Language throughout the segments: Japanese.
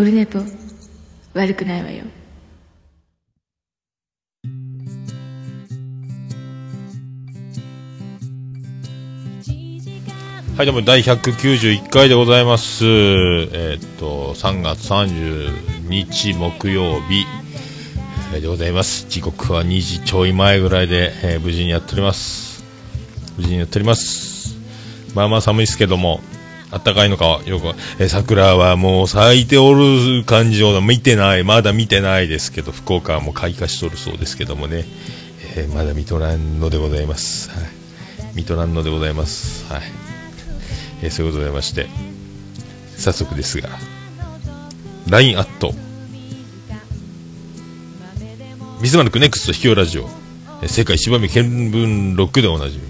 オルネポ悪くないわよはい、どうも第191回でございます。えーっと、3月30日木曜日、でございます。時刻は2時ちょい前ぐらいで、えー無事にやっております。無事にやっております。まあまあ寒いですけども、暖かいのかよく、え桜はもう咲いておる感じを見てない、まだ見てないですけど、福岡はもう開花しとるそうですけどもね、えーまだ見とらんのでございます。はい。見とらんのでございます。はい。えーそういうことでまして、早速ですが、LINE アット、ビスマルクネクスト秘境ラジオ、世界芝見見聞録でおなじみ、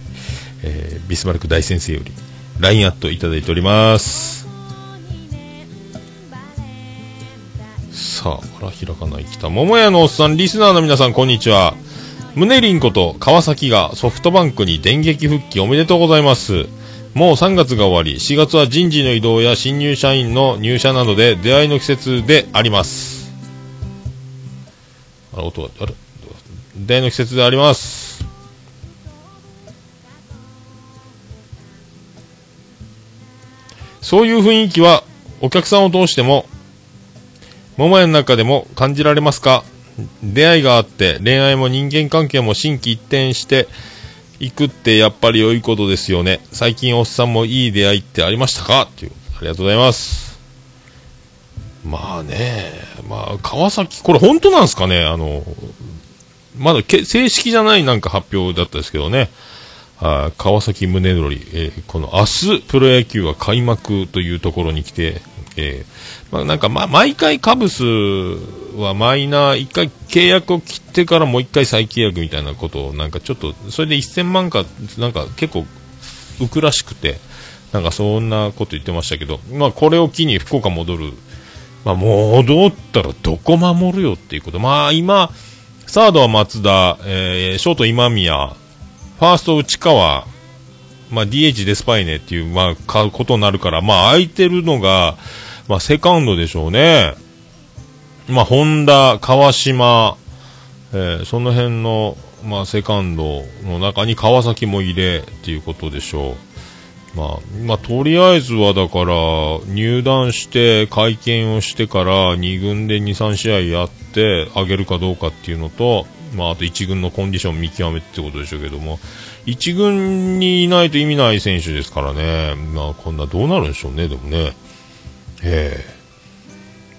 えービスマルク大先生より、LINE アットいただいております。さあ、あら、開かない、来た。桃屋のおっさん、リスナーの皆さん、こんにちは。宗凛こと川崎がソフトバンクに電撃復帰おめでとうございます。もう3月が終わり、4月は人事の移動や新入社員の入社などで出会いの季節であります。あら、音が、あれ？出会いの季節であります。そういう雰囲気はお客さんを通しても、桃屋の中でも感じられますか？出会いがあって恋愛も人間関係も心機一転していくってやっぱり良いことですよね。最近おっさんもいい出会いってありましたか？っていう。ありがとうございます。まあねまあ川崎これ本当なんですかね？あのまだけ正式じゃないなんか発表だったですけどね。あ川崎宗則、えーこの明日プロ野球は開幕というところに来て、えーまあ、なんか、ま、毎回カブスはマイナー、一回契約を切ってからもう一回再契約みたいなことを、なんかちょっと、それで1000万か、なんか結構浮くらしくて、なんかそんなこと言ってましたけど、まあこれを機に福岡戻る、まあ戻ったらどこ守るよっていうこと。まあ今、サードは松田、えーショート今宮、ファースト内川、まあ、DH デスパイネっていう、まあ、買うことになるから、まあ、空いてるのが、まあ、セカンドでしょうね。まあ、本田、川島、えーその辺の、まあ、セカンドの中に川崎も入れっていうことでしょう。まあ、まあ、とりあえずはだから、入団して、会見をしてから、2軍で2、3試合やって、あげるかどうかっていうのと、まあ、あと1軍のコンディション見極めってことでしょうけども、1軍にいないと意味ない選手ですからね、まあ、こんなどうなるんでしょうね、でもね。ええ。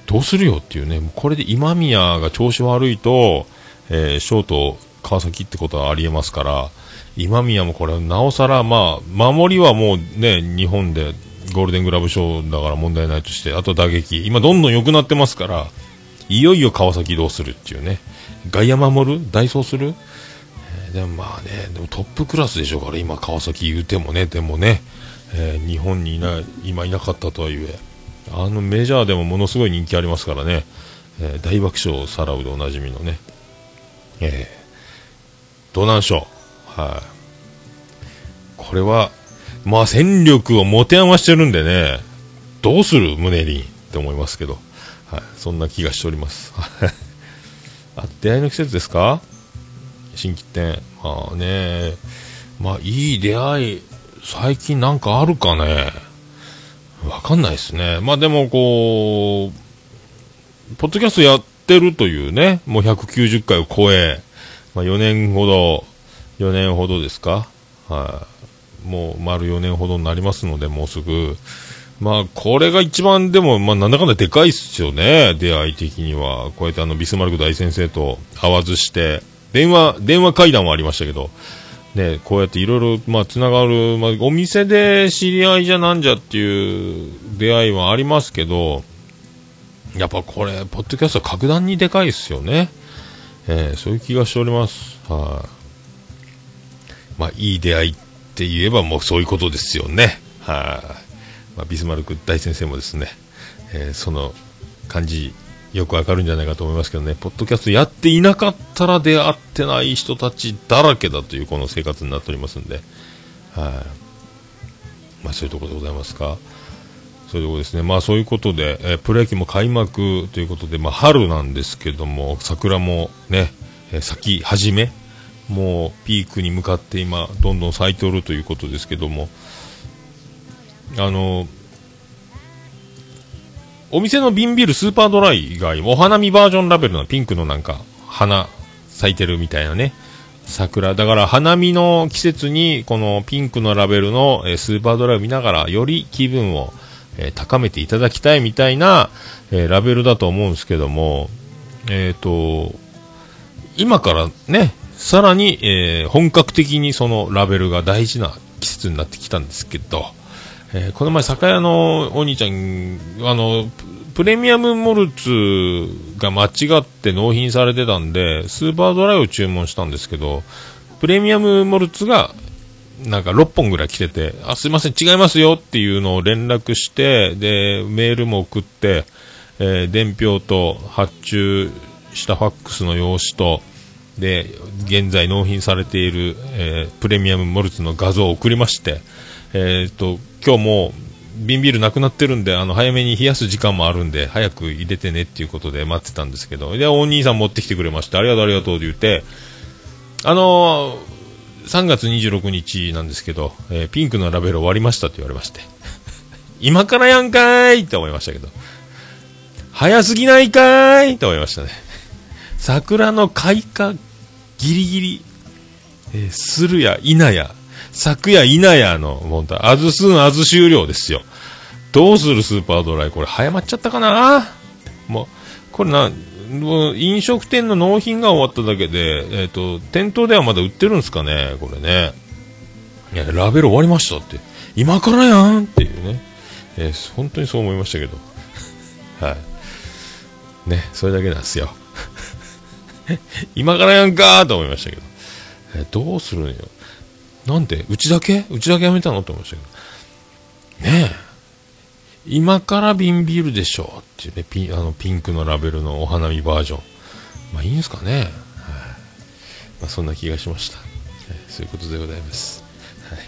どうするよっていうね、これで今宮が調子悪いと、えーショート川崎ってことはありえますから、今宮もこれ、なおさら、まあ、守りはもうね、日本でゴールデングラブ賞だから問題ないとして、あと打撃、今どんどん良くなってますから、いよいよ川崎どうするっていうね、外野守る？代走する？えーでもまあね、でもトップクラスでしょうから、今川崎言うてもね、でもね、えー日本にいない、今いなかったとはいえ、あのメジャーでもものすごい人気ありますからね、えー大爆笑さらうでおなじみのね、えー、どうなんでしょう？はい、これは、まあ戦力を持て余してるんでね、どうする？宗凛って思いますけど、はい、そんな気がしております。あ、出会いの季節ですか？新規店。まあね、まあいい出会い、最近なんかあるかね？わかんないですね。まあでもこう、ポッドキャストやってるというね、もう190回を超え、まあ4年ほど、4年ほどですか？はい。もう丸4年ほどになりますので、もうすぐ。まあ、これが一番でも、まあ、なんだかんだでかいっすよね、出会い的には。こうやってあの、ビスマルク大先生と会わずして、電話、電話会談はありましたけど、ね、こうやっていろいろ、まあ、つながる、まあ、お店で知り合いじゃなんじゃっていう出会いはありますけど、やっぱこれ、ポッドキャスト格段にでかいっすよね。えーそういう気がしております。はい、まあ、いい出会いって言えばもうそういうことですよね。はい、まあ、ビスマルク大先生もですね、えーその感じ、よくわかるんじゃないかと思いますけどね、ポッドキャストやっていなかったら出会ってない人たちだらけだというこの生活になっておりますんで、はい、まあそういうところでございますか。そういうとこですね。まあそういうことで、えープロ野球も開幕ということで、まあ春なんですけども、桜もね、えー咲き始め、もうピークに向かって今、どんどん咲いておるということですけども、あの、お店の瓶ビールスーパードライがお花見バージョンラベルのピンクのなんか、花咲いてるみたいなね、桜。だから花見の季節にこのピンクのラベルの、えスーパードライを見ながらより気分を、え高めていただきたいみたいな、えラベルだと思うんですけども、えっ、と、今からね、さらに、え本格的にそのラベルが大事な季節になってきたんですけど、えーこの前酒屋のお兄ちゃん、あの、プレミアムモルツが間違って納品されてたんで、スーパードライを注文したんですけど、プレミアムモルツがなんか6本ぐらい来てて、あ、すいません、違いますよっていうのを連絡して、で、メールも送って、えー伝票と発注したファックスの用紙と、で、現在納品されている、えープレミアムモルツの画像を送りまして、えっ、と、今日も瓶ビールなくなってるんで、あの、早めに冷やす時間もあるんで、早く入れてねっていうことで待ってたんですけど、で、お兄さん持ってきてくれまして、ありがとうありがとうって言って、あのー3月26日なんですけど、えーピンクのラベル終わりましたって言われまして。今からやんかいって思いましたけど。早すぎないかいって思いましたね。桜の開花ギリギリ、えーするや否や、咲くや否やの、本当あずすんあず終了ですよ。どうするスーパードライ？これ早まっちゃったかな？もう、これな、もう飲食店の納品が終わっただけで、えっ、と、店頭ではまだ売ってるんですかね？これね。いや、ラベル終わりましたって。今からやんっていうね。えー本当にそう思いましたけど。はい。ね、それだけなんですよ。今からやんかーと思いましたけど。えーどうするんよ。なんで？うちだけうちだけやめたの？って思いましたけど。ねえ。今から瓶ビールでしょっていうね、ピンあのピンクのラベルのお花見バージョン。まあいいんですかね。はいまあ、そんな気がしました。はいそういうことでございます。はい。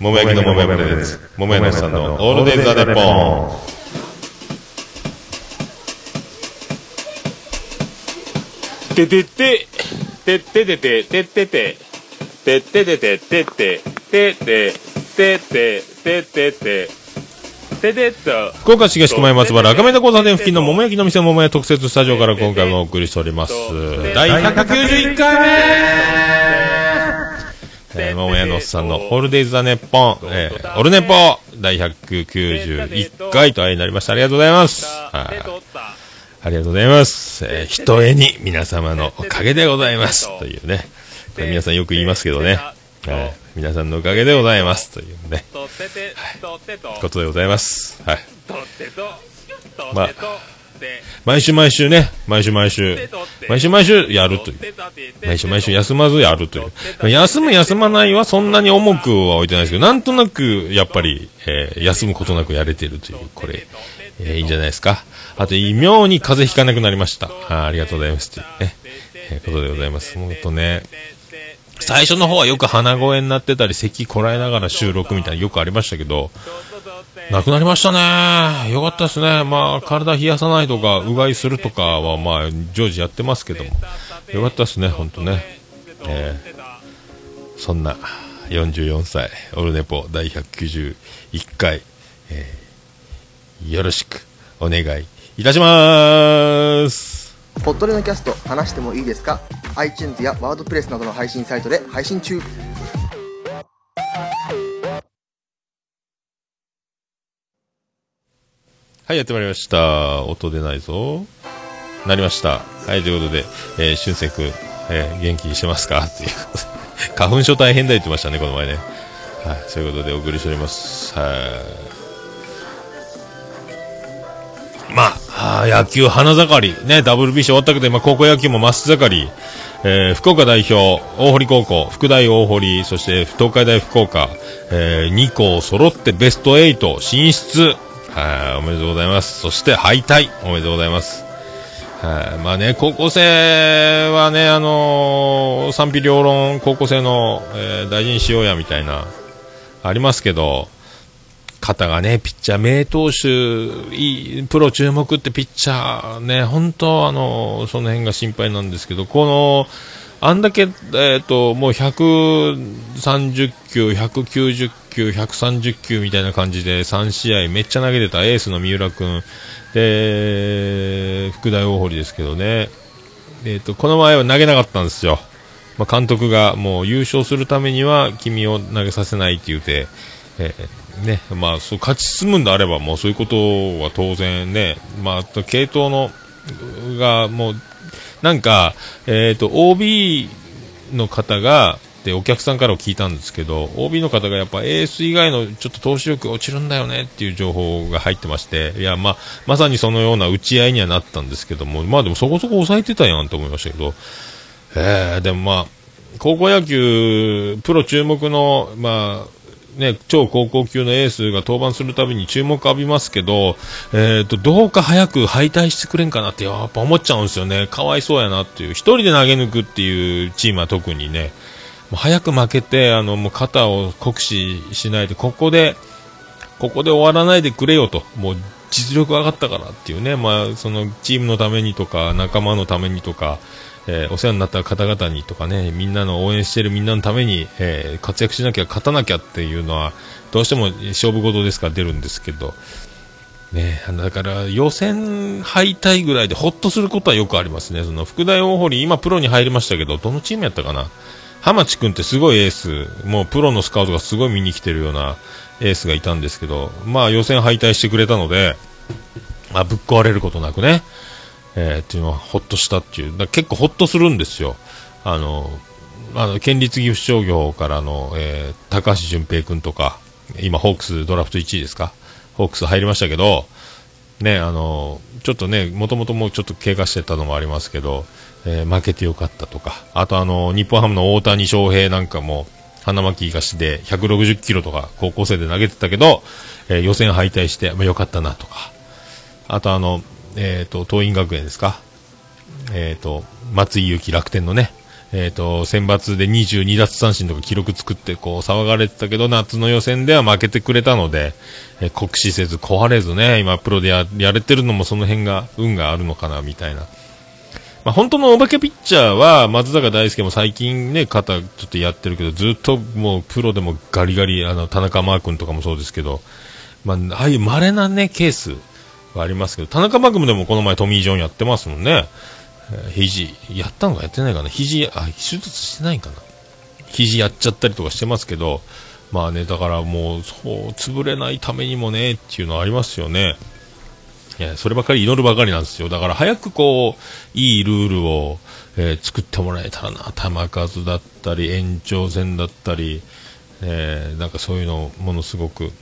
桃焼きの桃山です。桃山さんのオールデイズ・ザ・ネッポン。ててて、てっててて、ててて、てっててて、てって、てって、てって、てってて、て。福岡市東区前松原赤目田交差点付近の桃焼きの店桃屋特設スタジオから今回もお送りしております。第191回目えー、桃屋のおっさんのホールデイズ・ザ・ネッポン、えー、オルネポ第191回となりました。ありがとうございます。はいありがとうございます。えー、ひとえに皆様のおかげでございます。というね。皆さんよく言いますけどね。はい、皆さんのおかげでございます。というね。とってて、とってと、ことでございます。はい。まあ毎週毎週ね、毎週毎週、毎週毎週やるという。毎週毎週休まずやるという。休む休まないはそんなに重くは置いてないですけど、なんとなくやっぱり、えー休むことなくやれてるという、これ、えーいいんじゃないですか。あと、妙に風邪ひかなくなりました。あーありがとうございます。というね、えーことでございます。もっとね、最初の方はよく鼻声になってたり、咳こらえながら収録みたいなよくありましたけど、なくなりましたね。よかったですね。まあ、体冷やさないとか、うがいするとかは、まあ、常時やってますけども。よかったですね、ほんとね。えーそんな、44歳、オルネポ第191回、えーよろしくお願いいたします。ポッドレのキャスト話してもいいですか？iTunes やワードプレスなどの配信サイトで配信中はい、やってまいりました。音出ないぞ。なりました。はい、ということで、えー、しゅんせいくん、えー元気してますか？っていう。花粉症大変だ言ってましたね、この前ね。はい、そういうことでお送りしております。はい。まあ、あー野球花盛り。ね、WBC 終わったけど、今高校野球も真っ盛り。えー福岡代表、大堀高校、福大大堀、そして東海大福岡、え2校揃ってベスト8進出。はい、おめでとうございます。そして敗退。おめでとうございます。はい、まあね、高校生はね、あのー賛否両論、高校生の、えー大事にしようや、みたいな、ありますけど、方がね、ピッチャー、名投手、いい、プロ注目ってピッチャーね、本当あの、その辺が心配なんですけど、この、あんだけ、えっ、ー、と、もう130球、190球、130球みたいな感じで3試合めっちゃ投げてたエースの三浦君、で、福大大堀ですけどね、えっ、ー、と、この前は投げなかったんですよ。まあ、監督がもう優勝するためには君を投げさせないって言うて、えー、ね、まあ、そう勝ち進むんであればもうそういうことは当然ね、まあ、系統のがもうなんか、えっ、ー、と OB の方がでお客さんから聞いたんですけど OB の方がやっぱエース以外のちょっと投手力落ちるんだよねっていう情報が入ってましていや、まあ、まさにそのような打ち合いにはなったんですけどもまあでもそこそこ抑えてたやんと思いましたけどえー、でもまあ、高校野球、プロ注目の、まあ、ね、超高校級のエースが登板するたびに注目浴びますけど、えっ、ー、と、どうか早く敗退してくれんかなってやっぱ思っちゃうんですよね。かわいそうやなっていう。一人で投げ抜くっていうチームは特にね、もう早く負けて、あの、もう肩を酷使しないで、ここで、ここで終わらないでくれよと。もう実力上がったからっていうね、まあ、そのチームのためにとか、仲間のためにとか、えー、お世話になった方々にとかね、みんなの応援してるみんなのために、えー、活躍しなきゃ勝たなきゃっていうのは、どうしても勝負事ですから出るんですけど、ね、だから予選敗退ぐらいでほっとすることはよくありますね。その福大大堀、今プロに入りましたけど、どのチームやったかな？浜地君ってすごいエース、もうプロのスカウトがすごい見に来てるようなエースがいたんですけど、まあ予選敗退してくれたので、まあ、ぶっ壊れることなくね、えー、っていうのはほっとしたっていう、結構ほっとするんですよ。あの、あ県立岐阜商業からの、えー、高橋純平君とか、今、ホークスドラフト1位ですか、ホークス入りましたけど、ね、あの、ちょっとね、もともともうちょっと怪我してたのもありますけど、えー、負けてよかったとか、あとあの、日本ハムの大谷翔平なんかも、花巻東で160キロとか高校生で投げてたけど、えー、予選敗退して、まあ、よかったなとか、あとあの、えっ、ー、と、桐蔭学園ですか？えっ、ー、と、松井裕樹楽天のね、えっ、ー、と、選抜で22奪三振とか記録作って、こう、騒がれてたけど、夏の予選では負けてくれたので、え酷使せず、壊れずね、今、プロでややれてるのもその辺が、運があるのかな、みたいな。まあ、本当のお化けピッチャーは、松坂大輔も最近ね、肩ちょっとやってるけど、ずっともう、プロでもガリガリ、あの、田中マー君とかもそうですけど、まあ、ああいう稀なね、ケース、はありますけど、田中マグムでもこの前トミー・ジョンやってますもんね。えー、肘、やったのかやってないかな肘、あ、手術してないかな肘やっちゃったりとかしてますけど、まあね、だからもう、そう、潰れないためにもね、っていうのはありますよね。いや、そればかり祈るばかりなんですよ。だから早くこう、いいルールを、えー、作ってもらえたらな、球数だったり、延長戦だったり、えー、なんかそういうのものすごく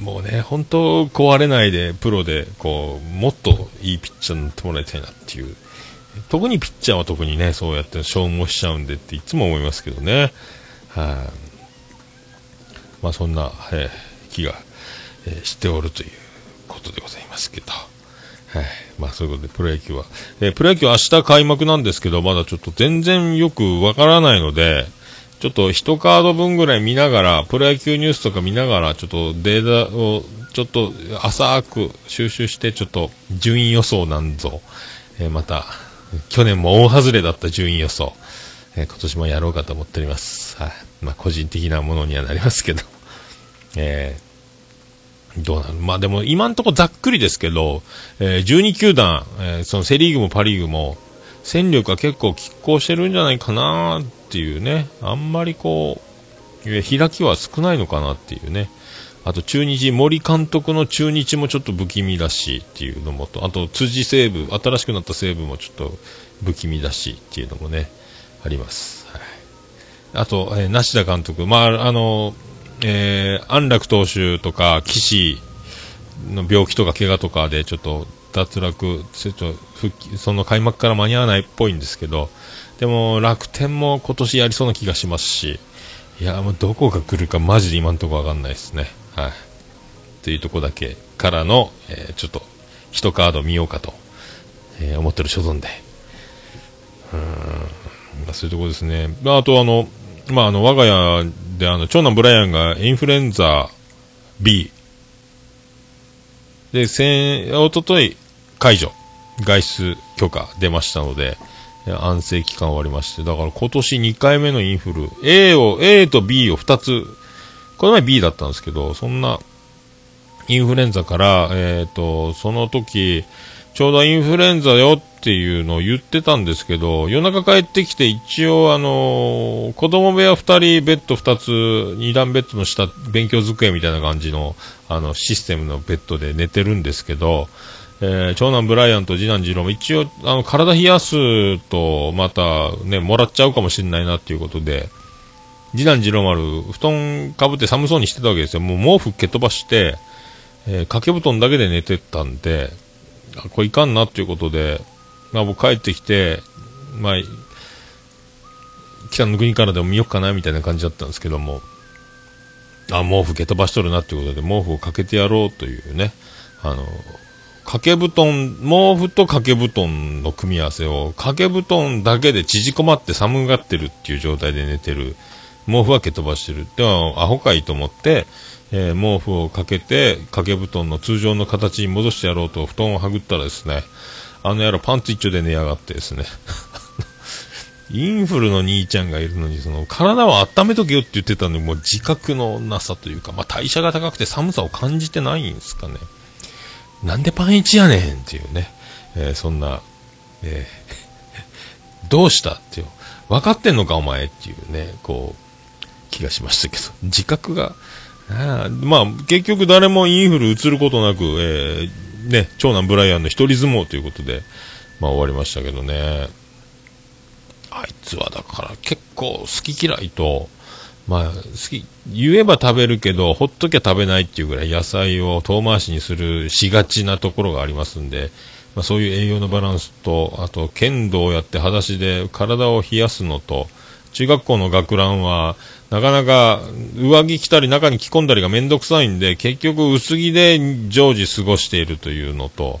もうね、本当壊れないで、プロで、こう、もっといいピッチャーになってもらいたいなっていう。特にピッチャーは特にね、そうやって消耗しちゃうんでっていつも思いますけどね。はい、まあそんな、えー、気が、えー、しておるということでございますけど。はい。まあそういうことで、プロ野球は。えー、プロ野球明日開幕なんですけど、まだちょっと全然よくわからないので、ちょっと1カード分ぐらい見ながら、プロ野球ニュースとか見ながら、ちょっとデータをちょっと浅く収集して、ちょっと順位予想なんぞ、えー、また、去年も大外れだった順位予想、えー、今年もやろうかと思っております。はい。まあ、個人的なものにはなりますけど、えー、どうなる？まあでも今んとこざっくりですけど、えー、12球団、えー、そのセリーグもパリーグも、戦力は結構拮抗してるんじゃないかなっていうね、あんまりこう、開きは少ないのかなっていうね。あと中日、森監督の中日もちょっと不気味だしっていうのもと、あと辻西武、新しくなった西武もちょっと不気味だしっていうのもね、あります。はい、あと、えー、梨田監督、まあ、あの、えー、安楽投手とか、岸の病気とか怪我とかでちょっと脱落、ちょっと復帰、その開幕から間に合わないっぽいんですけど、でも楽天も今年やりそうな気がしますし、いや、もうどこが来るかマジで今のところわかんないですね。はい。というとこだけからの、えー、ちょっと、一カード見ようかと、えー、思ってる所存で。うん、まあ、そういうとこですね。あとあの、まあ、あの、我が家であの、長男ブライアンがインフルエンザ B。で、先、おととい、解除。外出許可出ましたので、安静期間終わりまして、だから今年2回目のインフル、A を、A と B を2つ、この前 B だったんですけど、そんな、インフルエンザから、えっ、と、その時、ちょうどインフルエンザよっていうのを言ってたんですけど、夜中帰ってきて一応あのー子供部屋2人、ベッド2つ、2段ベッドの下、勉強机みたいな感じの、あの、システムのベッドで寝てるんですけど、えー長男ブライアンと次男次郎も一応、あの、体冷やすと、またね、もらっちゃうかもしれないなっていうことで、次男次郎丸、布団かぶって寒そうにしてたわけですよ。もう毛布蹴飛ばして、えー掛け布団だけで寝てたんで、これいかんなっていうことで、まあ僕帰ってきて、まあ、北の国からでも見よっかなみたいな感じだったんですけども、あ、毛布蹴飛ばしとるなっていうことで、毛布をかけてやろうというね、あの、掛け布団、毛布と掛け布団の組み合わせを、掛け布団だけで縮こまって寒がってるっていう状態で寝てる。毛布は蹴飛ばしてる。では、アホかいと思って、えー毛布をかけて、掛け布団の通常の形に戻してやろうと布団をはぐったらですね、あの野郎パンツ一丁で寝やがってですね、インフルの兄ちゃんがいるのに、その、体を温めとけよって言ってたのに、もう自覚のなさというか、まあ、代謝が高くて寒さを感じてないんですかね。なんでパンイチやねんっていうね、えーそんな、えー どうしたっていう、分かってんのかお前っていうね、こう、気がしましたけど、自覚が、あまあ、結局誰もインフル移ることなく、えーね、長男ブライアンの一人相撲ということで、まあ終わりましたけどね。あいつはだから結構好き嫌いと、まあ、好き、言えば食べるけど、ほっときゃ食べないっていうぐらい野菜を遠回しにするしがちなところがありますんで、まあそういう栄養のバランスと、あと剣道をやって裸足で体を冷やすのと、中学校の学ランは、なかなか上着着たり中に着込んだりがめんどくさいんで、結局薄着で常時過ごしているというのと、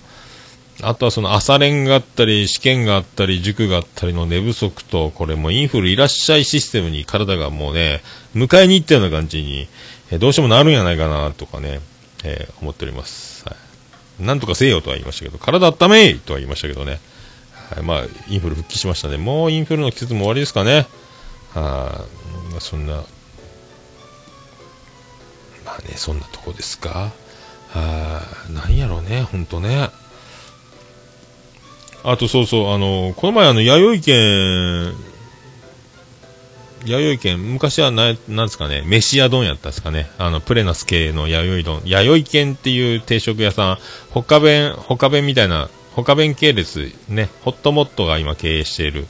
あとはその朝練があったり、試験があったり、塾があったりの寝不足と、これもインフルいらっしゃいシステムに体がもうね、迎えに行ったような感じに、えどうしてもなるんやないかな、とかね、えー思っております。はい。なんとかせよとは言いましたけど、体温めいとは言いましたけどね。はい、まあ、インフル復帰しましたね。もうインフルの季節も終わりですかね。はい、まあそんな、まあね、そんなとこですか。はい、なんやろうね、ほんとね。あとそうそう、あの、この前あの、弥生県、弥生県、昔はな、なんですかね、飯屋丼やったんですかね。あの、プレナス系の弥生丼。弥生県っていう定食屋さん、他弁、他弁みたいな、他弁系列、ね、ホットモットが今経営している、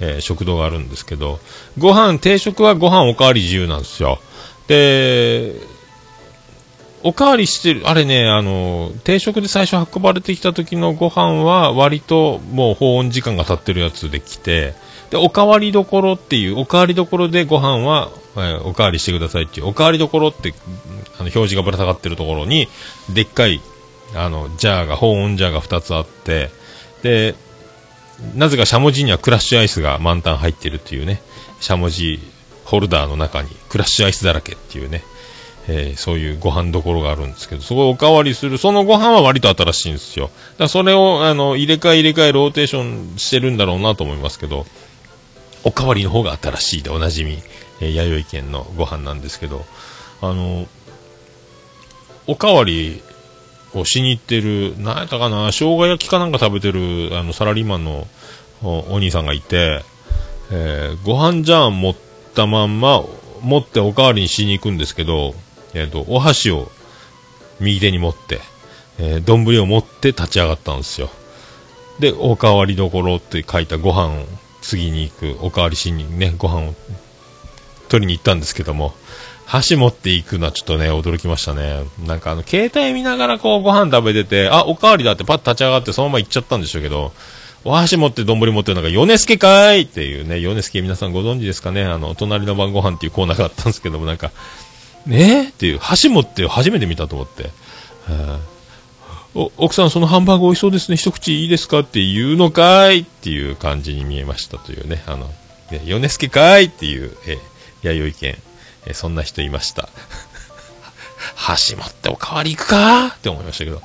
えー食堂があるんですけど、ご飯、定食はご飯おかわり自由なんですよ。で、おかわりしてる、あれね、あの、定食で最初運ばれてきた時のご飯は割ともう保温時間が経ってるやつで来て、で、おかわりどころっていう、おかわりどころでご飯は、えーおかわりしてくださいっていう、おかわりどころって、あの、表示がぶら下がってるところに、でっかい、あの、ジャーが、保温ジャーが2つあって、で、なぜかしゃもじにはクラッシュアイスが満タン入ってるっていうね、しゃもじホルダーの中にクラッシュアイスだらけっていうね、えーそういうご飯どころがあるんですけど、そこをおかわりする、そのご飯は割と新しいんですよ。だからそれを、あの、入れ替え入れ替えローテーションしてるんだろうなと思いますけど、おかわりの方が新しいでおなじみ、えー弥生県のご飯なんですけど、あの、おかわりをしに行ってる、なんやったかな、生姜焼きかなんか食べてる、あの、サラリーマンのお兄さんがいて、えーご飯ジャーン持ったまんま、持っておかわりにしに行くんですけど、えっ、と、お箸を右手に持って、えー丼を持って立ち上がったんですよ。で、おかわりどころって書いたご飯を次に行く、おかわりしにね、ご飯を取りに行ったんですけども、箸持っていくのはちょっとね、驚きましたね。なんかあの、携帯見ながらこうご飯食べてて、あ、おかわりだってパッと立ち上がってそのまま行っちゃったんでしょうけど、お箸持って丼持ってるのが、ヨネスケかーいっていうね、ヨネスケ皆さんご存知ですかね、あの、隣の晩ご飯っていうコーナーがあったんですけども、なんか、ねえ？っていう、箸持って初めて見たと思って。はあお、奥さんそのハンバーグ美味しそうですね、一口いいですか？って言うのかい？っていう感じに見えましたというね、あの、ね、ヨネスケかい？っていう、えー、弥生県、えそんな人いました。箸持っておかわり行くか？って思いましたけど。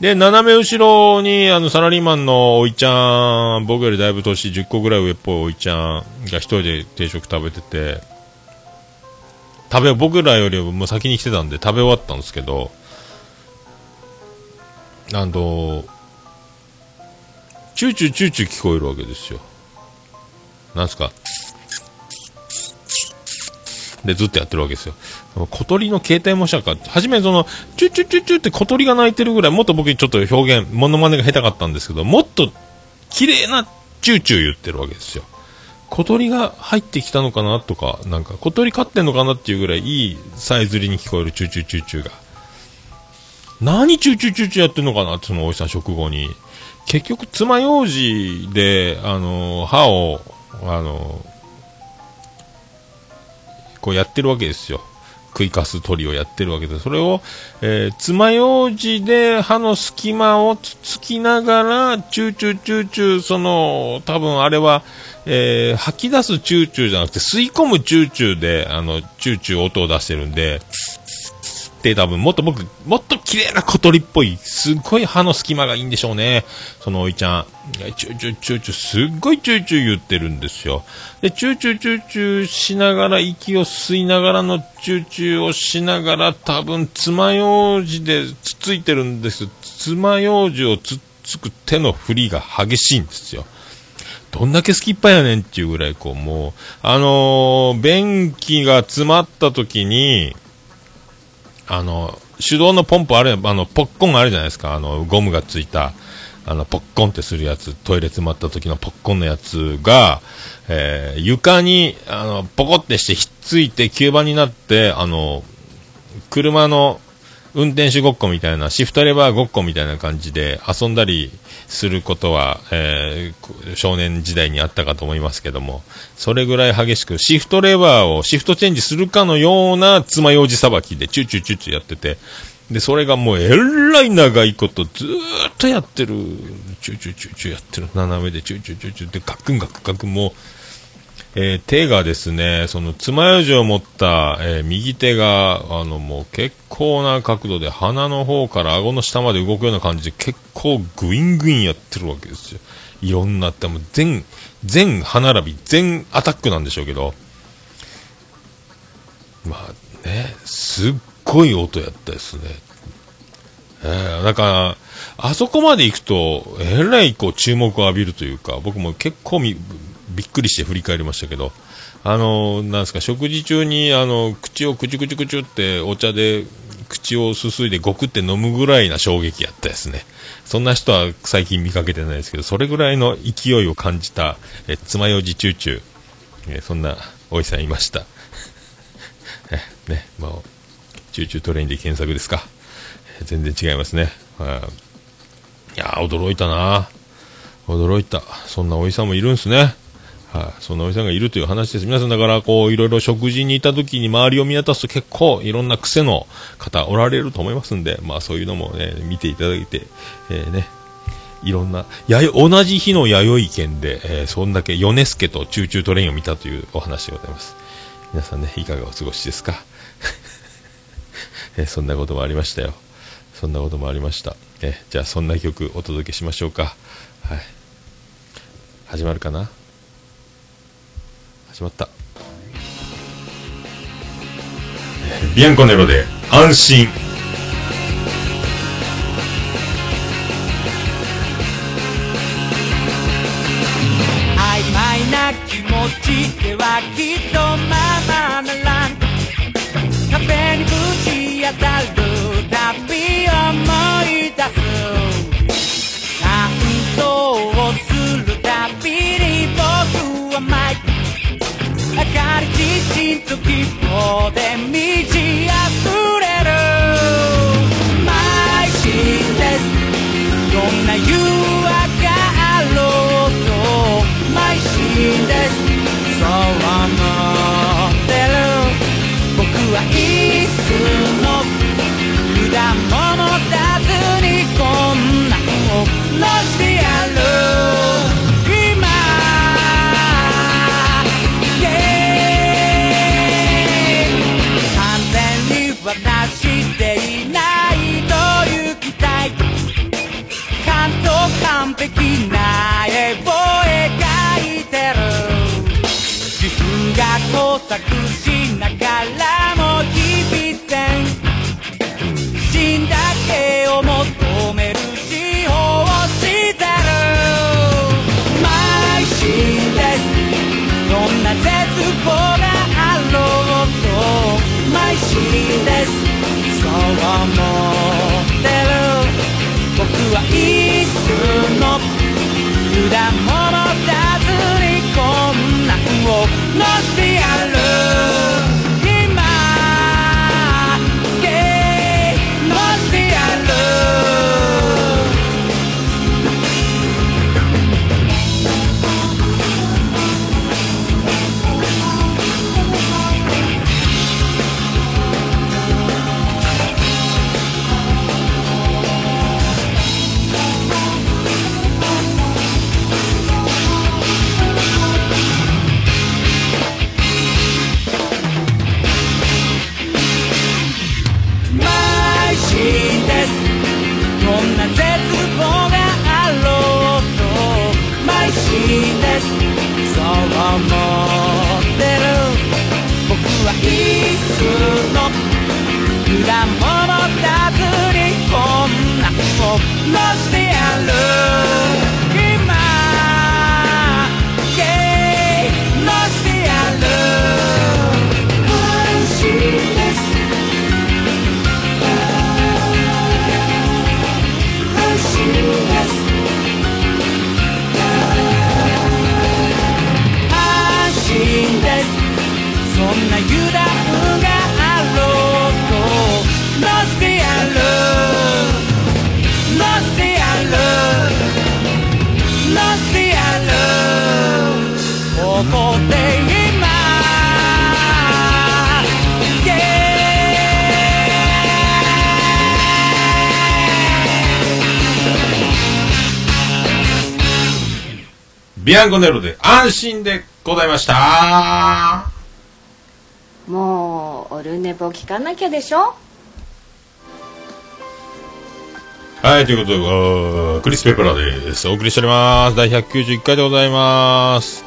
で、斜め後ろに、あの、サラリーマンのおいちゃん、僕よりだいぶ年10個ぐらい上っぽいおいちゃんが一人で定食食べてて、食べ、僕らよりも先に来てたんで食べ終わったんですけど、あの、チューチューチューチュー聞こえるわけですよ。なんすかで、ずっとやってるわけですよ。小鳥の形態模写か。初めその、チューチューチューチューって小鳥が鳴いてるぐらい、もっと僕ちょっと表現、モノマネが下手かったんですけど、もっと綺麗なチューチュー言ってるわけですよ。小鳥が入ってきたのかなとか、なんか小鳥飼ってんのかなっていうぐらいいいさえずりに聞こえるチューチューチューチューが。何チューチューチューチューやってんのかなそのおじさん食後に。結局、爪楊枝で、あの、歯を、あの、こうやってるわけですよ。食いかす取りをやってるわけで、それを、えー、爪楊枝で歯の隙間をつつきながら、チューチューチューチュー、その、多分あれは、えー、吐き出すチューチューじゃなくて、吸い込むチューチューで、あの、チューチュー音を出してるんで、で、多分もっと僕、もっと綺麗な小鳥っぽい、すっごい歯の隙間がいいんでしょうね。そのおいちゃん。チューチューチューチュー、すっごいチューチュー言ってるんですよ。で、チューチューチューチューしながら、息を吸いながらのチューチューをしながら、多分、爪楊枝でつついてるんです。爪楊枝をつっつく手の振りが激しいんですよ。どんだけ好きっぱいやねんっていうぐらい、こう、もう、あのー、便器が詰まった時に、あの、手動のポンプある、あの、ポッコンあるじゃないですか。あの、ゴムがついた、あの、ポッコンってするやつ、トイレ詰まった時のポッコンのやつが、えー、床に、あの、ポコってしてひっついて吸盤になって、あの、車の運転手ごっこみたいな、シフトレバーごっこみたいな感じで遊んだりすることは、えー、少年時代にあったかと思いますけども、それぐらい激しく、シフトレバーをシフトチェンジするかのような爪楊枝さばきで、チューチューチューチューやってて、で、それがもうえらい長いことずーっとやってる、チューチューチューチューやってる、斜めでチューチューチューチューで、ガクンガックガクンもう、えー、手がですね、その爪楊枝を持った、えー、右手が、あの、もう結構な角度で鼻の方から顎の下まで動くような感じで結構グイングインやってるわけですよ。いろんなって、もう全、全歯並び、全アタックなんでしょうけど、まあね、すっごい音やったですね。えー、だから、あそこまで行くと、えらいこう注目を浴びるというか、僕も結構みびっくりして振り返りましたけど、あの、なんですか、食事中に、あの、口をくちゅくちゅくちゅってお茶で口をすすいでごくって飲むぐらいな衝撃やったですね。そんな人は最近見かけてないですけど、それぐらいの勢いを感じた、え、爪楊枝チューチュー、えそんなおいさんいました。え、ね、まあ、チューチュートレインで検索ですか。全然違いますね。いや驚いたな驚いた。そんなおいさんもいるんすね。はい、そんなおじさんがいるという話です。皆さんだから、こう、いろいろ食事にいた時に周りを見渡すと結構いろんな癖の方おられると思いますんで、まあそういうのもね、見ていただいて、えー、ね、いろんな、やよ、同じ日のやよい軒で、えー、そんだけ米助とチューチュートレインを見たというお話でございます。皆さんね、いかがお過ごしですか？えー、そんなこともありましたよ。そんなこともありました。えじゃあそんな曲お届けしましょうか。はい。始まるかな？始まった。ビアンコネロで安心。曖昧な気持ちではりきちんと希望で満ち溢れる。邁進です。どんな誘惑があろうと邁進です。そう思ってる。僕は一寸作しながらも日々前死んだけを求める。司法をしてる邁進です。どんな絶望があろうと邁進です。そう思ってる。僕は一寸の？果物ビアンコネロで安心でございました。もうオルネポ聞かなきゃでしょ？はい、ということで、クリス・ペプラーです。お送りしております。第191回でございます。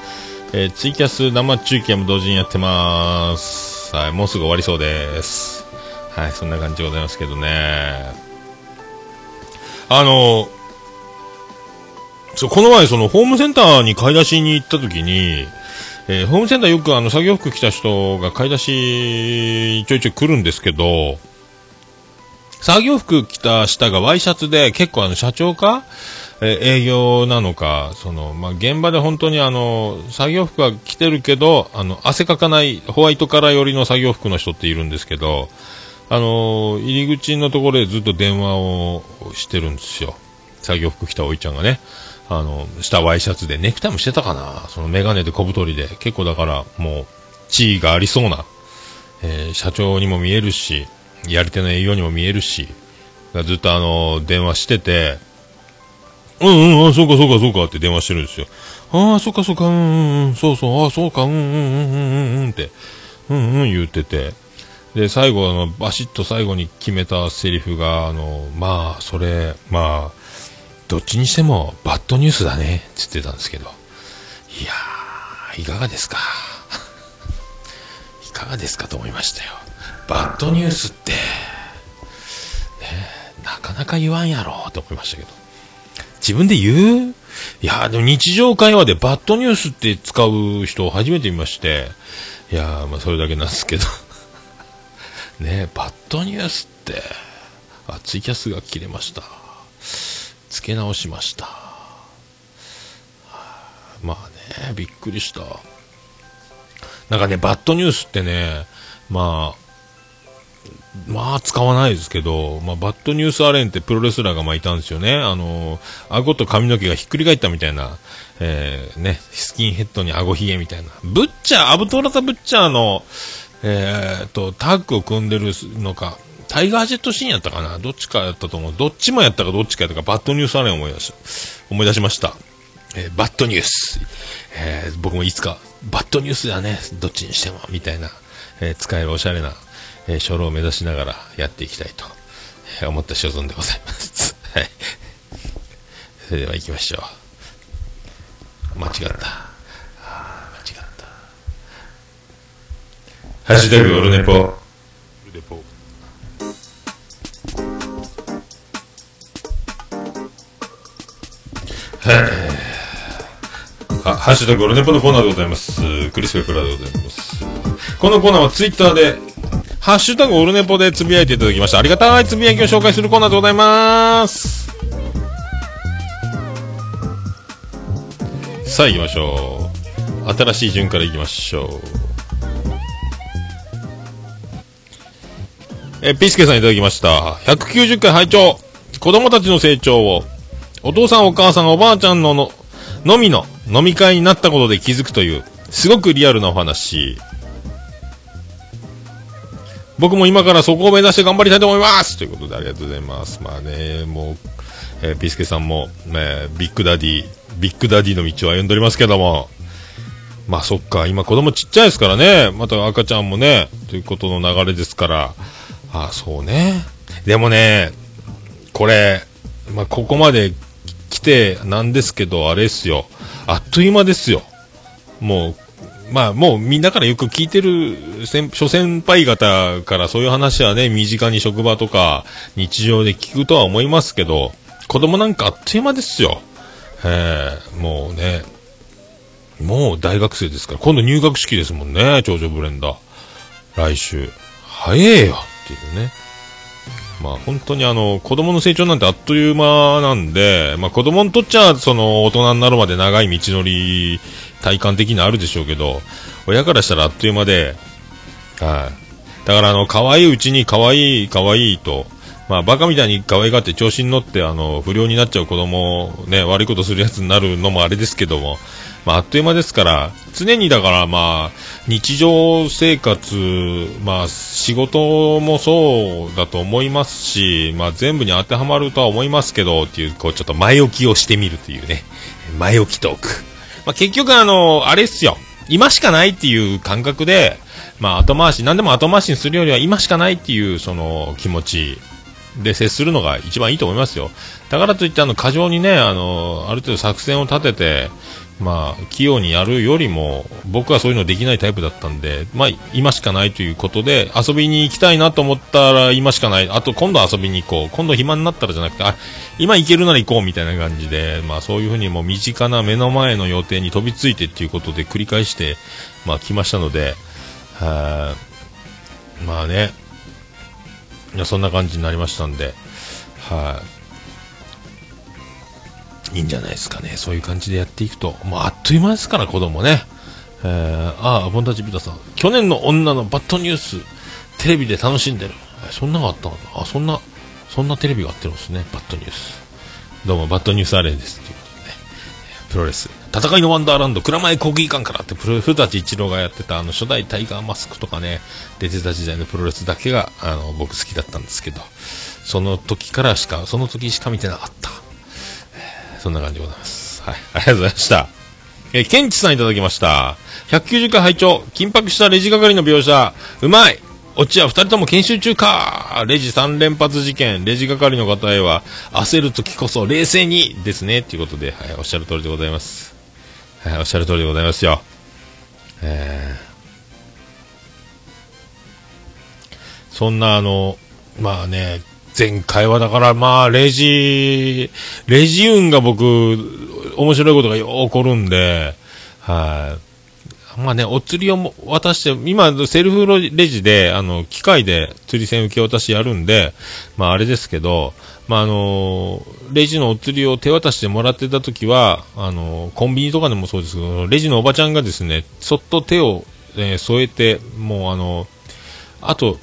えーツイキャス生中継も同時にやってます。はい、もうすぐ終わりそうです。はい、そんな感じでございますけどね。あの、そう、この前、その、ホームセンターに買い出しに行った時に、えーホームセンターよくあの、作業服着た人が買い出し、ちょいちょい来るんですけど、作業服着た下がワイシャツで、結構あの、社長か、えー営業なのか、その、まあ、現場で本当にあの、作業服は着てるけど、あの、汗かかないホワイトカラー寄りの作業服の人っているんですけど、あの、入り口のところでずっと電話をしてるんですよ。作業服着たおいちゃんがね。あの、下ワイシャツで、ネクタイもしてたかな。そのメガネで小太りで、結構だから、もう、地位がありそうな、えー社長にも見えるし、やり手の営業にも見えるし、ずっとあの、電話してて、うんうん、あ、そうかそうかそうかって電話してるんですよ。ああ、そうかそうか、うんうんうん、そうそう、ああ、そうか、うんうんうんうんうんうんって、うんうん言ってて、で、最後、あの、バシッと最後に決めたセリフが、あの、まあ、それ、まあ、どっちにしてもバッドニュースだね、つってたんですけど。いやー、いかがですか？いかがですかと思いましたよ。バッドニュースって、ね、なかなか言わんやろ、と思いましたけど。自分で言う？いやー、でも日常会話でバッドニュースって使う人を初めて見まして、いやー、まあそれだけなんですけど。ね、バッドニュースって、あ、ツイキャスが切れました。付け直しました。まあね、びっくりした。なんかね、バッドニュースってね、まあ、まあ使わないですけど、まあ、バッドニュースアレンってプロレスラーがまあいたんですよね。あの、顎と髪の毛がひっくり返ったみたいな、えー、ね、スキンヘッドに顎ひげみたいな。ブッチャー、アブトラタブッチャーの、えー、と、タッグを組んでるのか、タイガージェットシーンやったかな？どっちかやったと思う。どっちもやったかどっちかやったか、バッドニュースアレンを思い出し、思い出しました。えーバッドニュース。えー僕もいつか、バッドニュースだね、どっちにしても、みたいな、えー使えるおしゃれな、えー初老を目指しながらやっていきたいと、えー思った所存でございます。はい。それでは行きましょう。間違った。あー間違った。ハッシュタグオルネポ。あ、ハッシュタグオルネポのコーナーでございます。クリス・ペプラでございます。このコーナーはツイッターで、ハッシュタグオルネポでつぶやいていただきました。ありがたいつぶやきを紹介するコーナーでございます。さあ行きましょう。新しい順から行きましょう。え、ピスケさんいただきました。190回拝聴子供たちの成長を、お父さんお母さんおばあちゃんのの、のみの飲み会になったことで気づくという、すごくリアルなお話。僕も今からそこを目指して頑張りたいと思いますということでありがとうございます。まあね、もう、えーピスケさんも、ね、ビッグダディ、ビッグダディの道を歩んでおりますけども、まあそっか、今子供ちっちゃいですからね、また赤ちゃんもね、ということの流れですから、ああそうね。でもね、これ、まあここまでてなんですけど、あれですよ、あっという間ですよ。もう、まあもうみんなからよく聞いてる先諸先輩方からそういう話はね、身近に職場とか日常で聞くとは思いますけど、子供なんかあっという間ですよ。ええもうね、もう大学生ですから、今度入学式ですもんね、長女ブレンダー。来週。早えよっていうね。まあ本当にあの、子供の成長なんてあっという間なんで、まあ子供にとっちゃ、その大人になるまで長い道のり、体感的にあるでしょうけど、親からしたらあっという間で、はい。だからあの、可愛いうちに可愛い可愛いと、まあバカみたいに可愛がって調子に乗ってあの、不良になっちゃう子供ね、悪いことするやつになるのもあれですけども、まああっという間ですから、常にだからまあ、日常生活、まあ仕事もそうだと思いますし、まあ全部に当てはまるとは思いますけど、っていう、こうちょっと前置きをしてみるというね、前置きトーク。まあ結局あの、あれっすよ。今しかないっていう感覚で、まあ後回し、何でも後回しにするよりは今しかないっていうその気持ちで接するのが一番いいと思いますよ。だからといってあの過剰にね、あの、ある程度作戦を立てて、まあ、器用にやるよりも、僕はそういうのできないタイプだったんで、まあ、今しかないということで、遊びに行きたいなと思ったら今しかない。あと、今度遊びに行こう。今度暇になったらじゃなくて、あ、今行けるなら行こうみたいな感じで、まあ、そういうふうにもう身近な目の前の予定に飛びついてっていうことで繰り返して、まあ、来ましたので、は。まあね、いや、そんな感じになりましたんで、はい。いいんじゃないですかね。そういう感じでやっていくと。もうあっという間ですから、子供ね。えー、ああ、ボンタジビタさん。去年の女のバッドニュース、テレビで楽しんでる。そんなのあったのかあ、そんな、そんなテレビがあってるんですね。バッドニュース。どうも、バッドニュースアレンです。ということでね。プロレス。戦いのワンダーランド、蔵前国技館からって、プロ古舘一郎がやってた、あの、初代タイガーマスクとかね、出てた時代のプロレスだけが、あの、僕好きだったんですけど、その時からしか、その時しか見てなかった。そんな感じでございます。はい。ありがとうございました。えーケンチさんいただきました。190回拝聴緊迫したレジ係の描写。うまいオチは二人とも研修中かレジ3連発事件。レジ係の方へは、焦る時こそ冷静にですね。ということで、はい、おっしゃる通りでございます。はい、おっしゃる通りでございますよ。えーそんなあの、まあね、前回はだからまあ、レジ、レジ運が僕、面白いことがよ起こるんで、はい。まあね、お釣りを渡して、今、セルフレジで、あの、機械で釣り銭受け渡しやるんで、まああれですけど、まああのレジのお釣りを手渡してもらってた時は、あのコンビニとかでもそうですけど、レジのおばちゃんがですね、そっと手を、えー添えて、もうあの、あと、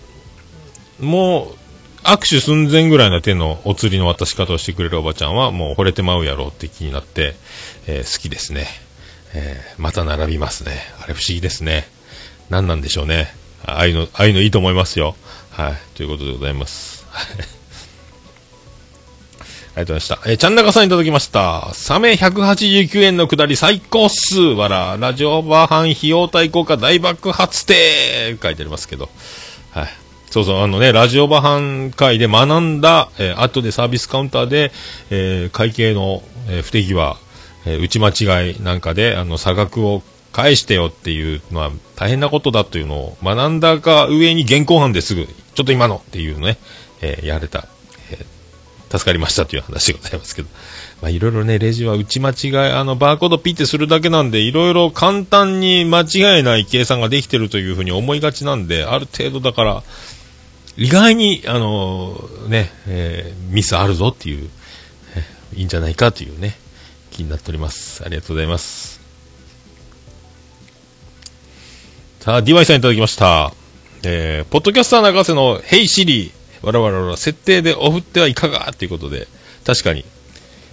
もう、握手寸前ぐらいの手のお釣りの渡し方をしてくれるおばちゃんはもう惚れてまうやろうって気になって、えー好きですね。えーまた並びますね。あれ不思議ですね。何なんでしょうね。ああいうの、ああいうのいいと思いますよ。はい。ということでございます。は いありがとうございました。えー、ちゃんなかさんいただきました。サメ189円のくだり最高っす。わら、ラジオバーハン費用対効果大爆発って書いてありますけど。はい。そうそう、あのね、ラジオバハン会で学んだ、えー後でサービスカウンターで、えー会計の、えー不手際、えー打ち間違いなんかで、あの、差額を返してよっていうのは大変なことだというのを学んだが上に現行犯ですぐ、ちょっと今のっていうのね、えーやれた、えー助かりましたという話でございますけど。まあいろいろね、レジは打ち間違い、あの、バーコードピッてするだけなんで、いろいろ簡単に間違いない計算ができてるというふうに思いがちなんで、ある程度だから、意外に、あのね、えーミスあるぞっていう、えいいんじゃないかというね、気になっております。ありがとうございます。さあ、DY さんいただきました。えー、ポッドキャスター中瀬のヘイシリー、わらわらわら、設定でオフってはいかがということで、確かに、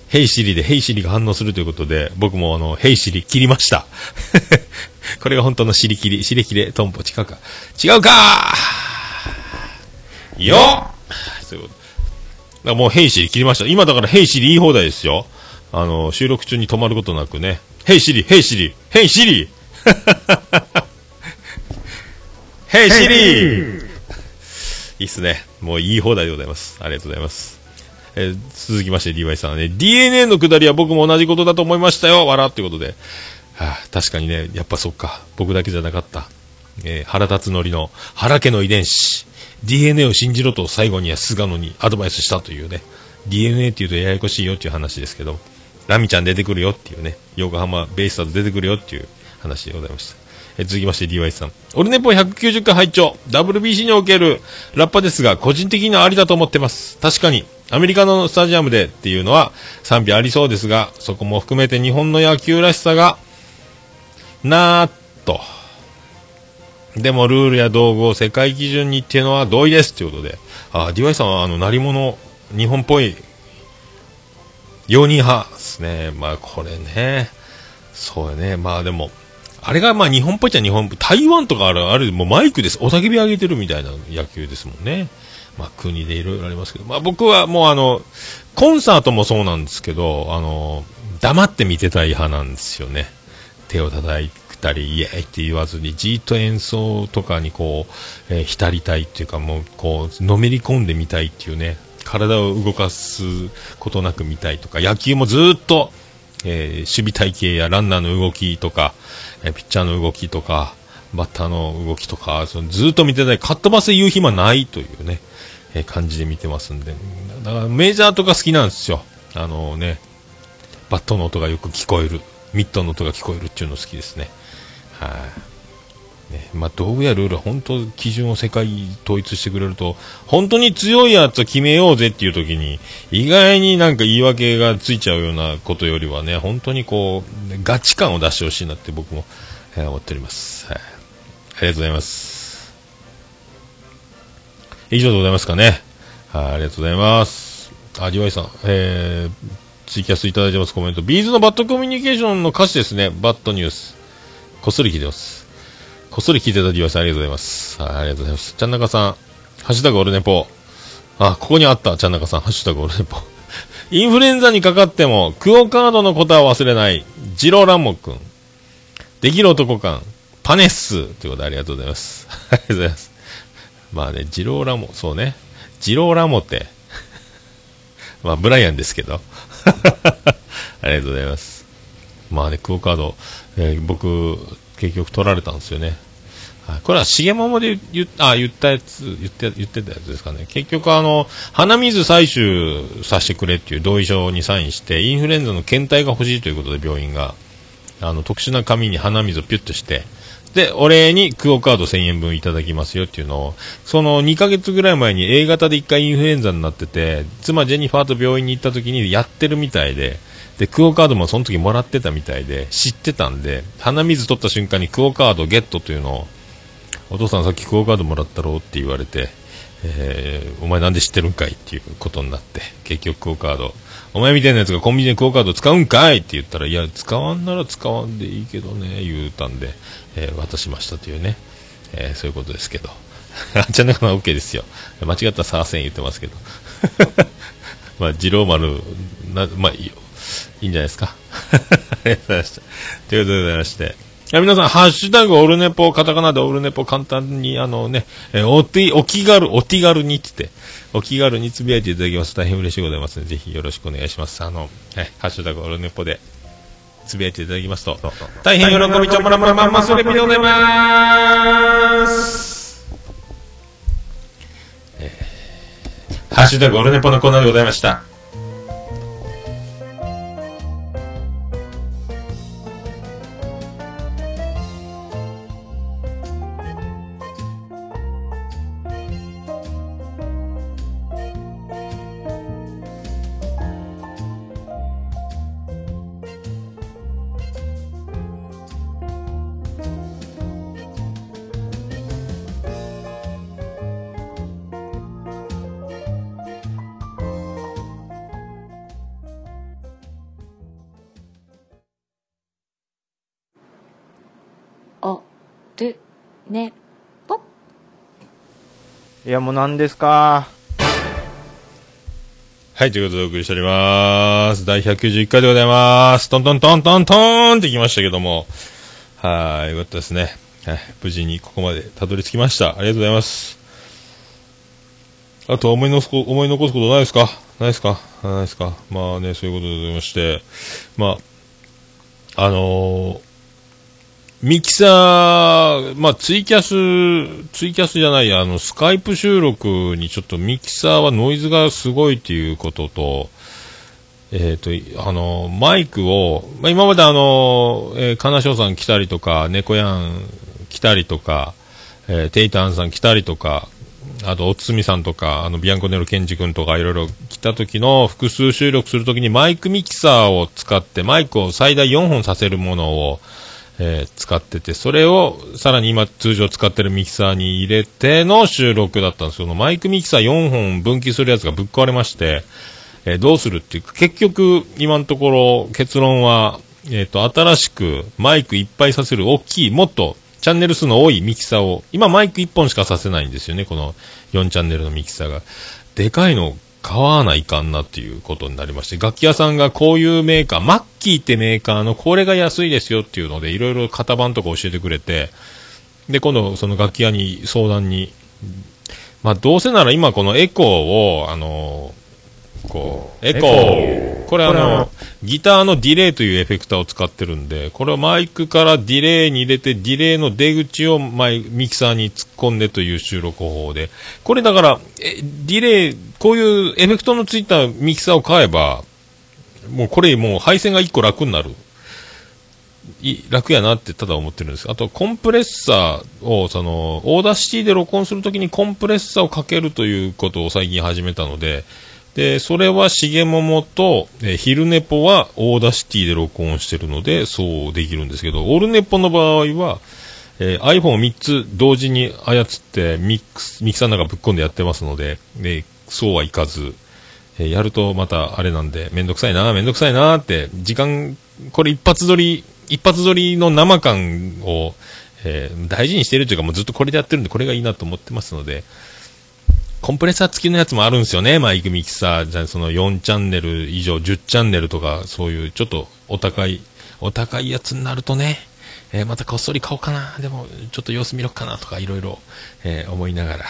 ヘイシリでヘイシリが反応するということで、僕もあの、ヘイシリ切りました。これが本当の尻切り、尻切れ、トンポ、違うか。違うかよっそういうこと。もう Hey Siri 切りました。今だから Hey Siri 言い放題ですよ。あの、収録中に止まることなくね。 Hey Siri、Hey Siri、Hey Siri Hey Siri いいっすね。もう言い放題でございます。ありがとうございます。えー続きまして DY さんはね、DNA のくだりは僕も同じことだと思いましたよ。笑ってことで。はあ、確かにね、やっぱそっか。僕だけじゃなかった。えー腹立つノリの原家の遺伝子。DNA を信じろと最後には菅野にアドバイスしたというね。DNA って言うとややこしいよっていう話ですけど、ラミちゃん出てくるよっていうね。横浜ベイスターズ出てくるよっていう話でございました。え続きまして DY さん。オルネポ190回拝聴 WBC におけるラッパですが、個人的にはありだと思ってます。確かに、アメリカのスタジアムでっていうのは賛否ありそうですが、そこも含めて日本の野球らしさが、なーっと。でもルールや道具を世界基準にっていうのは同意ですということで、あ、DY さんはあの、鳴り物、日本っぽい、容認派ですね。まあこれね、そうやね。まあでも、あれがまあ日本っぽいっちゃ日本。台湾とかある、ある、もうマイクです。おたけび上げてるみたいな野球ですもんね。まあ国でいろいろありますけど、まあ僕はもうあの、コンサートもそうなんですけど、あの、黙って見てたい派なんですよね。手を叩いてたり、イエーイって言わずに、じーっと演奏とかにこう、えー浸りたいっていうか、もうこう、のめり込んでみたいっていうね、体を動かすことなく見たいとか、野球もずっと、えー守備体系やランナーの動きとか、えーピッチャーの動きとか、バッターの動きとか、そのずっと見てたい、かっ飛ばせ言う暇ないというね、え感じで見てますんで、だからメジャーとか好きなんですよ。あのね、バットの音がよく聞こえる、ミットの音が聞こえるっていうの好きですね。はい、ね。まあ、道具やルールは本当基準を世界統一してくれると、本当に強いやつを決めようぜっていう時に、意外になんか言い訳がついちゃうようなことよりはね、本当にこう、ガチ感を出してほしいなって僕も、えー思っております。はい。ありがとうございます。以上でございますかね。はい、ありがとうございます。あ、りわいさん、えー、ツイキャスいただいてますコメント。ビーズのバッドコミュニケーションの歌詞ですね。バッドニュース。こっそり聞いてます。こっそり聞いてたりわさんありがとうございます。はい、ありがとうございます。ちゃんなかさん、ハッシュタグオルネポ。あ、ここにあった、ちゃんなかさん、ハッシュタグオルネポ。インフルエンザにかかっても、クオカードのことは忘れない、ジローランモくん。できる男感、パネッス。ということでありがとうございます。ありがとうございます。まあね、ジローラモ、そうね。ジローラモって、まあ、ブライアンですけど。ありがとうございます。まあね、クオカード、えー僕、結局取られたんですよね。はい。これは、しげももで言っあ言ったやつ、言って、言ってたやつですかね。結局、あの、鼻水採取させてくれっていう同意書にサインして、インフルエンザの検体が欲しいということで病院が、あの、特殊な紙に鼻水をピュッとして、で、お礼にクオカード1000円分いただきますよっていうのを、その2ヶ月ぐらい前に A 型で1回インフルエンザになってて、妻ジェニファーと病院に行った時にやってるみたいで、で、クオカードもその時もらってたみたいで、知ってたんで、鼻水取った瞬間にクオカードゲットというのを、お父さんさっきクオカードもらったろうって言われて、えーお前なんで知ってるんかいっていうことになって、結局クオカード、お前みたいなやつがコンビニでクオカード使うんかいって言ったら、いや、使わんなら使わんでいいけどね、言うたんで、えー渡しましたというね、えーそういうことですけど。あっちゃなかな OK ですよ。間違ったらサーセン言ってますけど。まあ、二郎丸、な、まあ、いいんじゃないですか。ありがとうございました。ということでございまして。いや皆さん、ハッシュタグオルネポ、カタカナでオルネポ簡単に、あのね、えーお手、お気軽、お手軽にって言って、お気軽につぶやいていただきますと大変嬉しいございますので、ぜひよろしくお願いします。あの、はい、ハッシュタグオルネポで、つぶやいていただきますと大変喜びちょもらもらまんまそれびでございます。えーハッシュタグオルネポのコーナーでございました。いや、もう何ですか？はい、ということでお送りしております。第191回でございます。トントントントントンってきましたけども。はい、よかったですね。はい、無事にここまでたどり着きました。ありがとうございます。あとは思い残すこ思い残すことないですか？ないですか？ないですか？まあね、そういうことでございまして。まあ、あのーミキサー、まあ、ツイキャス、ツイキャスじゃないや、あの、スカイプ収録にちょっとミキサーはノイズがすごいっていうことと、えっ、と、あの、マイクを、まあ、今まであの、えー、金賞さん来たりとか、猫やん来たりとか、えーテイタンさん来たりとか、あと、おつみさんとか、あの、ビアンコネロケンジ君とかいろいろ来た時の複数収録するときにマイクミキサーを使って、マイクを最大4本させるものを、えー使ってて、それをさらに今通常使ってるミキサーに入れての収録だったんですけど、マイクミキサー4本分岐するやつがぶっ壊れまして、えーどうするっていうか、結局今のところ結論は、えっ、と、新しくマイクいっぱいさせる大きい、もっとチャンネル数の多いミキサーを、今マイク1本しかさせないんですよね、この4チャンネルのミキサーが。でかいの買わないかんなっていうことになりまして、楽器屋さんがこういうメーカー、マッキーってメーカーのこれが安いですよっていうので、いろいろ型番とか教えてくれて、で、今度その楽器屋に相談に、まあどうせなら今このエコーを、あのこう、エコー。これあの、ギターのディレイというエフェクターを使ってるんで、これをマイクからディレイに入れて、ディレイの出口をマイミキサーに突っ込んでという収録方法で、これだから、えディレイ、こういうエフェクトのついたミキサーを買えば、もうこれもう配線が1個楽になる。い楽やなってただ思ってるんです。あと、コンプレッサーを、その、 Audacity で録音するときにコンプレッサーをかけるということを最近始めたので、で、それは重桃と、え昼寝ぽは Audacity で録音してるので、そうできるんですけど、オールネポの場合は、えー iPhone3 つ同時に操ってミックス、ミキサーの中ぶっ込んでやってますので、でそうはいかず、えーやるとまたあれなんで、めんどくさいな、めんどくさいなって、時間、これ一発撮り、一発撮りの生感を、えー大事にしてるというか、もうずっとこれでやってるんで、これがいいなと思ってますので、コンプレッサー付きのやつもあるんですよね、マイクミキサー。じゃその4チャンネル以上、10チャンネルとか、そういうちょっとお高い、お高いやつになるとね、えーまたこっそり買おうかな、でもちょっと様子見ろかなとかいろいろ、え思いながら、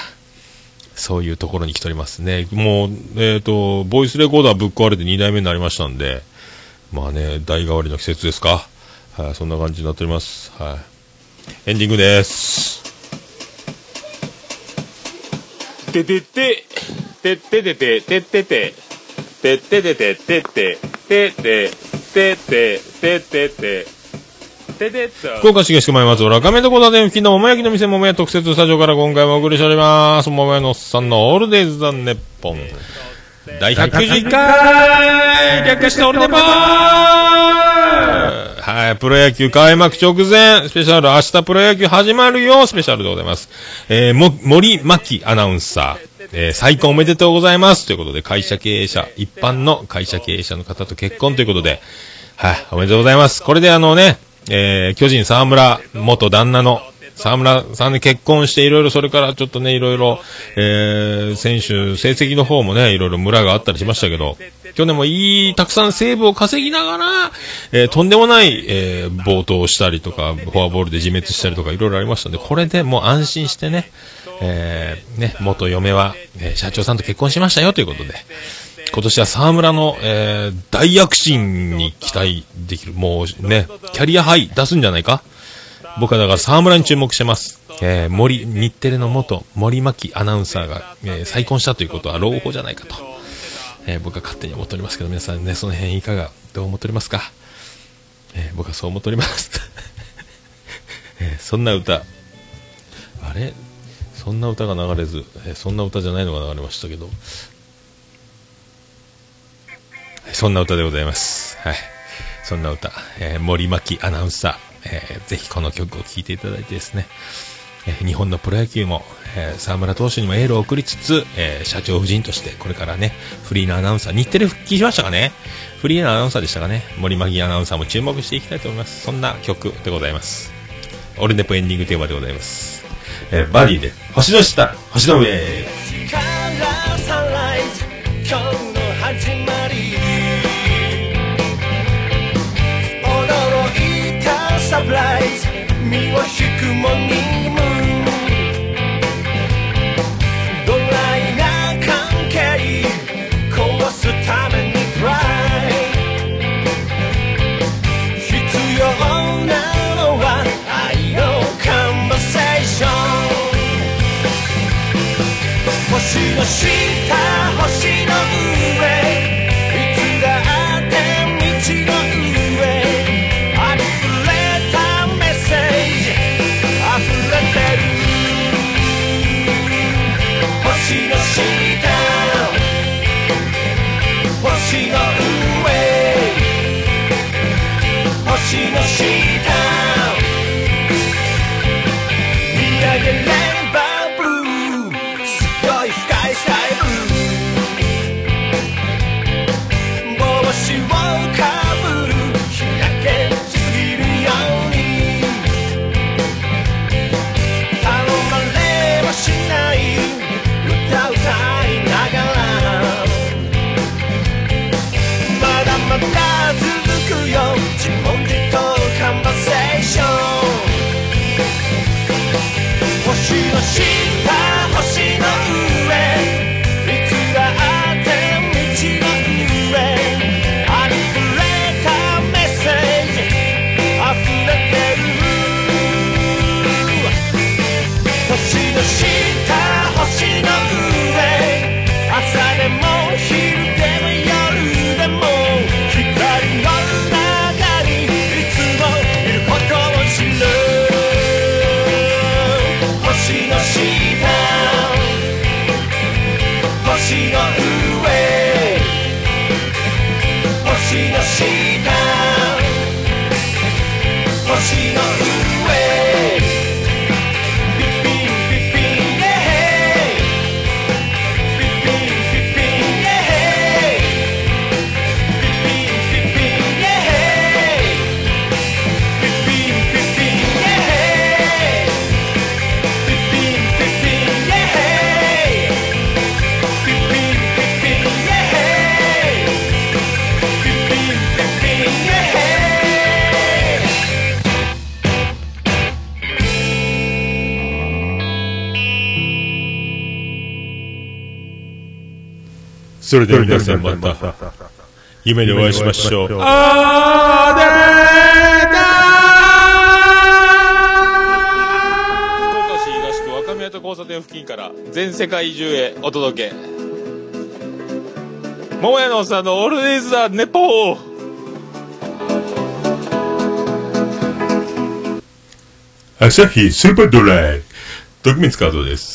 そういうところに来ておりますね。もう、えっ、ー、と、ボイスレコーダーぶっ壊れて2代目になりましたんで、まあね、代替わりの季節ですか。はい、そんな感じになっております。はい。エンディングです。ててて、てててて、ててて、てててて、ててて、ててて、ててて、ててて、福岡市東区前松原亀戸小建付近の桃焼きの店桃屋特設スタジオから今回もお送りしております。桃屋のおっさんのオールデイズ・ザ・ネッポン。第191回略してオールネポンはい、プロ野球開幕直前、スペシャル、明日プロ野球始まるよ、スペシャルでございます。えー、も、森牧アナウンサー、えー、再婚おめでとうございます。ということで、会社経営者、一般の会社経営者の方と結婚ということで、はい、おめでとうございます。これであのね、えー、巨人沢村元旦那の沢村さんで結婚していろいろそれからちょっとね、いろいろ、えー、選手、成績の方もね、いろいろ村があったりしましたけど、去年もいい、たくさんセーブを稼ぎながら、えー、とんでもない、えー、暴投したりとか、フォアボールで自滅したりとかいろいろありましたんで、これでもう安心してね、えー、ね、元嫁は、えー社長さんと結婚しましたよということで、今年は沢村の、えー、大躍進に期待できる。もうね、キャリアハイ出すんじゃないか？僕はだから沢村に注目してます。えー、森、日テレの元森巻アナウンサーが、えー再婚したということは朗報じゃないかと。えー僕は勝手に思っておりますけど、皆さんね、その辺いかが、どう思っておりますか？えー僕はそう思っております。えーそんな歌、あれ？そんな歌が流れず、えーそんな歌じゃないのが流れましたけど、そんな歌でございます。はい。そんな歌、えー森巻アナウンサー、えーぜひこの曲を聴いていただいてですね、えー日本のプロ野球も、えー沢村投手にもエールを送りつつ、えー社長夫人としてこれからね、フリーのアナウンサー、日テレ復帰しましたかね？フリーのアナウンサーでしたかね？森巻アナウンサーも注目していきたいと思います。そんな曲でございます。オルネポエンディングテーマでございます。えーバディで、星の下、星の上。イズ身を引くモーニングムーンドライな関係壊すためにトライ。必要なのは愛のカンバセーション星の下星の下したそれでは皆さんまた、夢でお会いしましょう。福岡市東区若宮と交差点付近から全世界中へお届け桃屋のおっさんのオールディーズ・ザ・ネポー朝日スーパードライ。徳光和夫です。